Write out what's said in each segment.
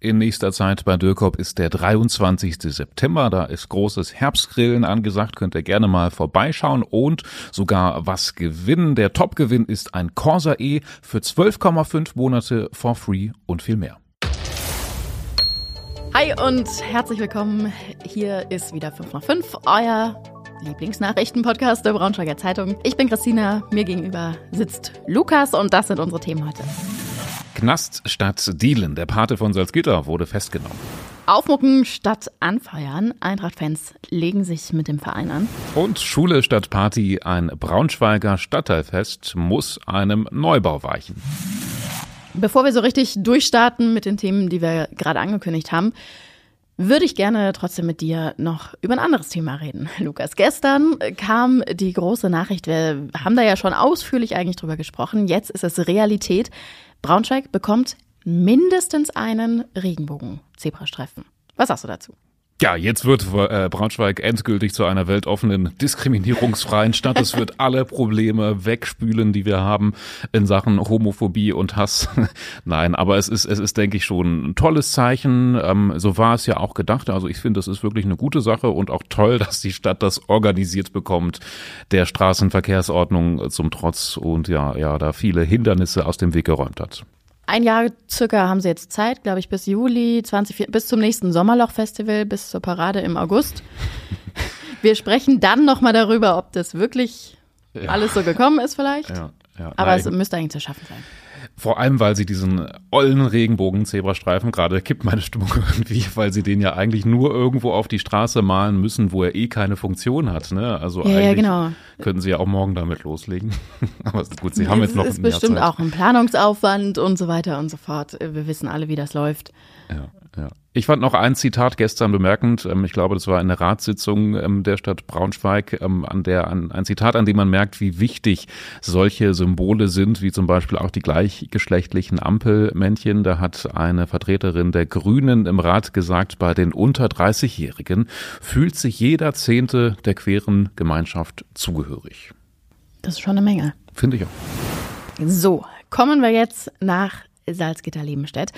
in nächster Zeit bei Dürkop ist der 23. September. Da ist großes Herbstgrillen angesagt. Könnt ihr gerne mal vorbeischauen und sogar was gewinnen. Der Topgewinn ist ein Corsa E für 12,5 Monate for free und viel mehr. Hi und herzlich willkommen. Hier ist wieder 5 nach 5, euer Lieblingsnachrichtenpodcast der Braunschweiger Zeitung. Ich bin Christina, mir gegenüber sitzt Lukas und das sind unsere Themen heute. Knast statt Dielen. Der Pate von Salzgitter wurde festgenommen. Aufmucken statt anfeuern. Eintracht-Fans legen sich mit dem Verein an. Und Schule statt Party. Ein Braunschweiger Stadtteilfest muss einem Neubau weichen. Bevor wir so richtig durchstarten mit den Themen, die wir gerade angekündigt haben, würde ich gerne trotzdem mit dir noch über ein anderes Thema reden. Lukas, gestern kam die große Nachricht, wir haben da ja schon ausführlich eigentlich drüber gesprochen, jetzt ist es Realität. Braunschweig bekommt mindestens einen Regenbogen-Zebrastreifen. Was sagst du dazu? Ja, jetzt wird äh, Braunschweig endgültig zu einer weltoffenen, diskriminierungsfreien Stadt. Es wird alle Probleme wegspülen, die wir haben in Sachen Homophobie und Hass. Nein, aber es ist, es ist, denke ich, schon ein tolles Zeichen. Ähm, so war es ja auch gedacht. Also ich finde, das ist wirklich eine gute Sache und auch toll, dass die Stadt das organisiert bekommt, der Straßenverkehrsordnung zum Trotz und ja, ja, da viele Hindernisse aus dem Weg geräumt hat. Ein Jahr circa haben sie jetzt Zeit, glaube ich, bis Juli 20, bis zum nächsten Sommerloch-Festival, bis zur Parade im August. Wir sprechen dann nochmal darüber, ob das wirklich ja. alles so gekommen ist vielleicht. Ja, ja. Aber Nein. es müsste eigentlich zu schaffen sein. Vor allem, weil sie diesen ollen Regenbogen-Zebrastreifen, gerade kippt meine Stimmung irgendwie, weil sie den ja eigentlich nur irgendwo auf die Straße malen müssen, wo er eh keine Funktion hat. Ne? Also ja, eigentlich ja, genau. könnten sie ja auch morgen damit loslegen. Aber gut, sie haben jetzt noch ein Jahr Zeit. ist bestimmt auch ein Planungsaufwand und so weiter und so fort. Wir wissen alle, wie das läuft. Ja, ja. Ich fand noch ein Zitat gestern bemerkend. Ähm, ich glaube, das war eine Ratssitzung ähm, der Stadt Braunschweig, ähm, an der ein Zitat, an dem man merkt, wie wichtig solche Symbole sind, wie zum Beispiel auch die gleichgeschlechtlichen Ampelmännchen. Da hat eine Vertreterin der Grünen im Rat gesagt, bei den unter 30-Jährigen fühlt sich jeder Zehnte der queeren Gemeinschaft zugehörig. Das ist schon eine Menge. Finde ich auch. So, kommen wir jetzt nach Salzgitter-Lebenstedt.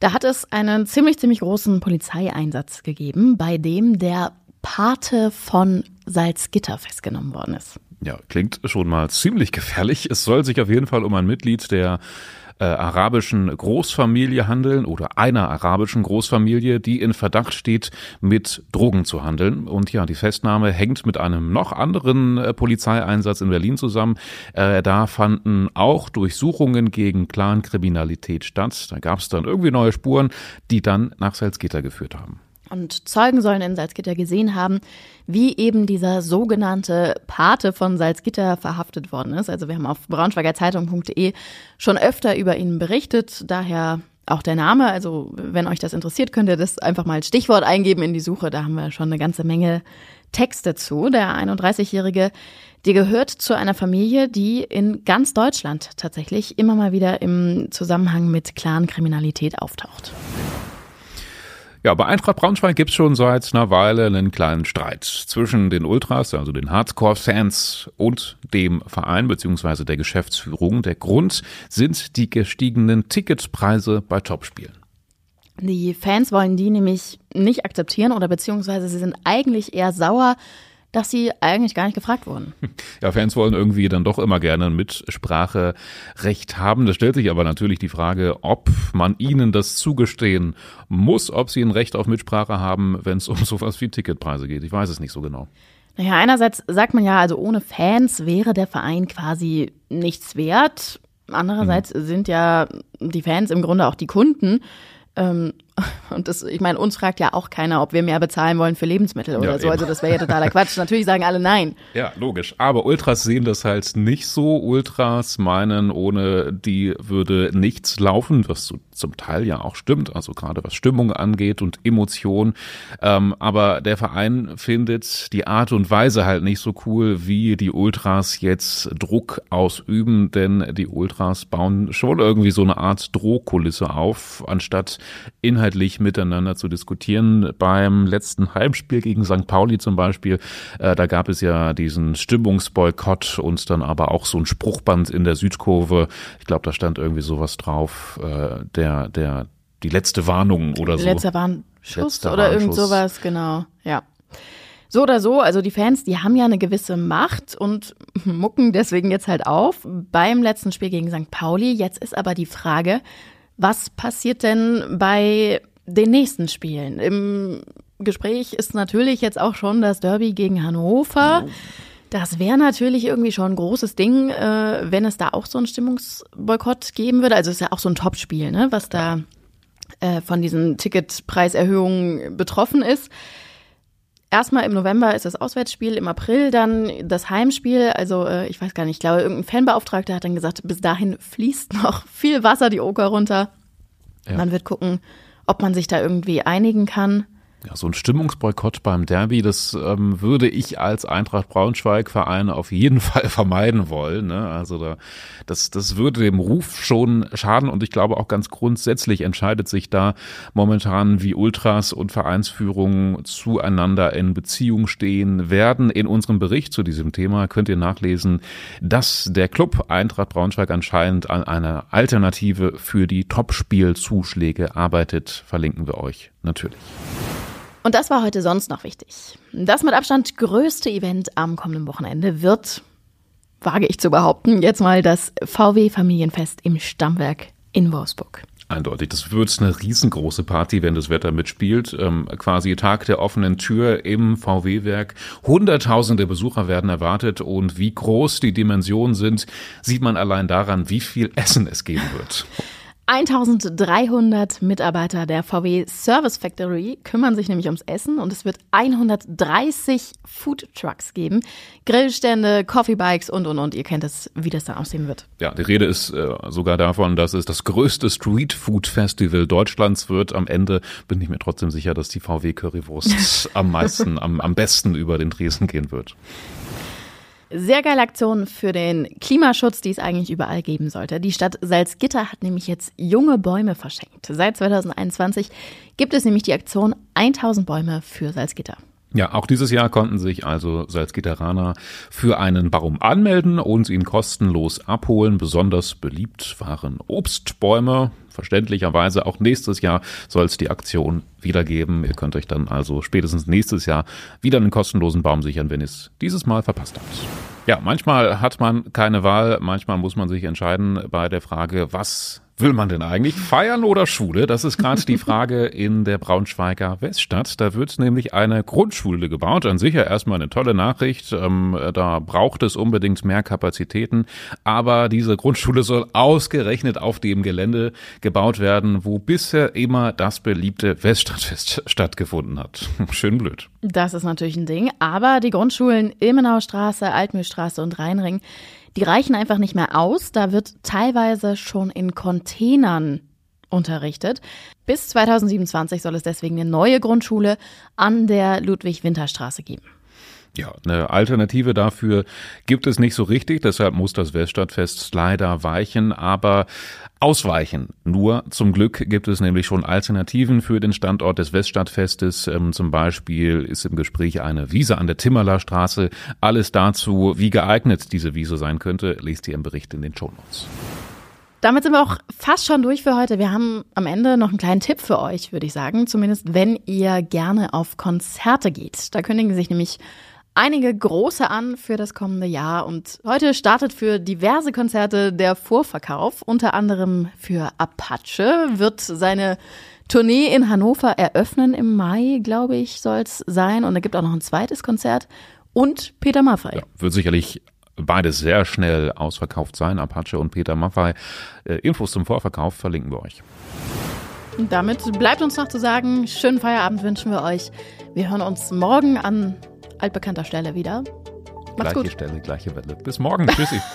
Da hat es einen ziemlich, ziemlich großen Polizeieinsatz gegeben, bei dem der Pate von Salzgitter festgenommen worden ist. Ja, klingt schon mal ziemlich gefährlich. Es soll sich auf jeden Fall um ein Mitglied der äh, arabischen Großfamilie handeln oder einer arabischen Großfamilie, die in Verdacht steht, mit Drogen zu handeln. Und ja, die Festnahme hängt mit einem noch anderen äh, Polizeieinsatz in Berlin zusammen. Äh, da fanden auch Durchsuchungen gegen Clankriminalität statt. Da gab es dann irgendwie neue Spuren, die dann nach Salzgitter geführt haben. Und Zeugen sollen in Salzgitter gesehen haben, wie eben dieser sogenannte Pate von Salzgitter verhaftet worden ist. Also wir haben auf braunschweigerzeitung.de schon öfter über ihn berichtet, daher auch der Name. Also wenn euch das interessiert, könnt ihr das einfach mal als Stichwort eingeben in die Suche. Da haben wir schon eine ganze Menge Texte zu. Der 31-Jährige, der gehört zu einer Familie, die in ganz Deutschland tatsächlich immer mal wieder im Zusammenhang mit Clan-Kriminalität auftaucht. Ja, bei Eintracht Braunschweig gibt's schon seit einer Weile einen kleinen Streit zwischen den Ultras, also den Hardcore-Fans und dem Verein bzw. der Geschäftsführung. Der Grund sind die gestiegenen Ticketpreise bei Topspielen. Die Fans wollen die nämlich nicht akzeptieren oder beziehungsweise sie sind eigentlich eher sauer, dass sie eigentlich gar nicht gefragt wurden. Ja, Fans wollen irgendwie dann doch immer gerne ein Mitspracherecht haben. Da stellt sich aber natürlich die Frage, ob man ihnen das zugestehen muss, ob sie ein Recht auf Mitsprache haben, wenn es um sowas wie Ticketpreise geht. Ich weiß es nicht so genau. Naja, einerseits sagt man ja, also ohne Fans wäre der Verein quasi nichts wert. Andererseits mhm. sind ja die Fans im Grunde auch die Kunden. Ähm, Und das, ich meine, uns fragt ja auch keiner, ob wir mehr bezahlen wollen für Lebensmittel oder ja, so. Eben. Also das wäre ja totaler Quatsch. Natürlich sagen alle nein. Ja, logisch. Aber Ultras sehen das halt nicht so. Ultras meinen, ohne die würde nichts laufen, was zum Teil ja auch stimmt. Also gerade was Stimmung angeht und Emotion. Ähm, aber der Verein findet die Art und Weise halt nicht so cool, wie die Ultras jetzt Druck ausüben, denn die Ultras bauen schon irgendwie so eine Art Drohkulisse auf, anstatt inhaltlich miteinander zu diskutieren. Beim letzten Heimspiel gegen St. Pauli zum Beispiel, äh, da gab es ja diesen Stimmungsboykott und dann aber auch so ein Spruchband in der Südkurve. Ich glaube, da stand irgendwie sowas drauf, äh, der, der, die letzte Warnung oder so. Letzter Warnschuss Letzter oder Warnschuss. irgend sowas, genau, ja. So oder so, also die Fans, die haben ja eine gewisse Macht und mucken deswegen jetzt halt auf beim letzten Spiel gegen St. Pauli. Jetzt ist aber die Frage, was passiert denn bei den nächsten Spielen? Im Gespräch ist natürlich jetzt auch schon das Derby gegen Hannover. Das wäre natürlich irgendwie schon ein großes Ding, äh, wenn es da auch so einen Stimmungsboykott geben würde. Also es ist ja auch so ein Topspiel, ne, was da äh, von diesen Ticketpreiserhöhungen betroffen ist. Erstmal im November ist das Auswärtsspiel, im April dann das Heimspiel. Also äh, ich weiß gar nicht, ich glaube, irgendein Fanbeauftragter hat dann gesagt, bis dahin fließt noch viel Wasser die Oker runter. Ja. Man wird gucken, ob man sich da irgendwie einigen kann. Ja, so ein Stimmungsboykott beim Derby, das ähm, würde ich als Eintracht Braunschweig-Verein auf jeden Fall vermeiden wollen. Ne? Also da, das, das würde dem Ruf schon schaden und ich glaube auch ganz grundsätzlich entscheidet sich da momentan, wie Ultras und Vereinsführung zueinander in Beziehung stehen werden. In unserem Bericht zu diesem Thema könnt ihr nachlesen, dass der Club Eintracht Braunschweig anscheinend an einer Alternative für die Topspielzuschläge arbeitet. Verlinken wir euch natürlich. Und das war heute sonst noch wichtig. Das mit Abstand größte Event am kommenden Wochenende wird, wage ich zu behaupten, jetzt mal das VW Familienfest im Stammwerk in Wolfsburg. Eindeutig. Das wird eine riesengroße Party, wenn das Wetter mitspielt. Ähm, quasi Tag der offenen Tür im VW-Werk. Hunderttausende Besucher werden erwartet und wie groß die Dimensionen sind, sieht man allein daran, wie viel Essen es geben wird. 1300 Mitarbeiter der VW Service Factory kümmern sich nämlich ums Essen und es wird 130 Food Trucks geben. Grillstände, Coffeebikes und, und, und. Ihr kennt es, wie das dann aussehen wird. Ja, die Rede ist äh, sogar davon, dass es das größte Street Food Festival Deutschlands wird. Am Ende bin ich mir trotzdem sicher, dass die VW Currywurst am meisten, am, am besten über den Tresen gehen wird. Sehr geile Aktion für den Klimaschutz, die es eigentlich überall geben sollte. Die Stadt Salzgitter hat nämlich jetzt junge Bäume verschenkt. Seit 2021 gibt es nämlich die Aktion 1000 Bäume für Salzgitter. Ja, auch dieses Jahr konnten sich also Salzgitteraner für einen Baum anmelden und ihn kostenlos abholen. Besonders beliebt waren Obstbäume. Verständlicherweise auch nächstes Jahr soll es die Aktion wieder geben. Ihr könnt euch dann also spätestens nächstes Jahr wieder einen kostenlosen Baum sichern, wenn ihr es dieses Mal verpasst habt. Ja, manchmal hat man keine Wahl, manchmal muss man sich entscheiden bei der Frage, was will man denn eigentlich? Feiern oder Schule? Das ist gerade die Frage in der Braunschweiger Weststadt. Da wird nämlich eine Grundschule gebaut. An sich ja erstmal eine tolle Nachricht. Ähm, da braucht es unbedingt mehr Kapazitäten. Aber diese Grundschule soll ausgerechnet auf dem Gelände gebaut werden, wo bisher immer das beliebte Weststadtfest stattgefunden hat. Schön blöd. Das ist natürlich ein Ding. Aber die Grundschulen Ilmenauer Straße, Altmühlstraße und Rheinring die reichen einfach nicht mehr aus. Da wird teilweise schon in Containern unterrichtet. Bis 2027 soll es deswegen eine neue Grundschule an der Ludwig-Winter-Straße geben. Ja, eine Alternative dafür gibt es nicht so richtig, deshalb muss das Weststadtfest leider weichen, aber ausweichen. Nur zum Glück gibt es nämlich schon Alternativen für den Standort des Weststadtfestes. Ähm, zum Beispiel ist im Gespräch eine Wiese an der Timmerler Straße. Alles dazu, wie geeignet diese Wiese sein könnte, lest ihr im Bericht in den Shownotes. Damit sind wir auch fast schon durch für heute. Wir haben am Ende noch einen kleinen Tipp für euch, würde ich sagen. Zumindest wenn ihr gerne auf Konzerte geht. Da kündigen sich nämlich einige große an für das kommende Jahr und heute startet für diverse Konzerte der Vorverkauf, unter anderem für Apache wird seine Tournee in Hannover eröffnen im Mai, glaube ich, soll es sein und da gibt auch noch ein zweites Konzert und Peter Maffay. Ja, wird sicherlich beides sehr schnell ausverkauft sein, Apache und Peter Maffay. Äh, Infos zum Vorverkauf verlinken wir euch. Und damit bleibt uns noch zu sagen, schönen Feierabend wünschen wir euch. Wir hören uns morgen an altbekannter Stelle wieder. Macht's gleiche gut. Stelle, gleiche Welle. Bis morgen. Tschüssi.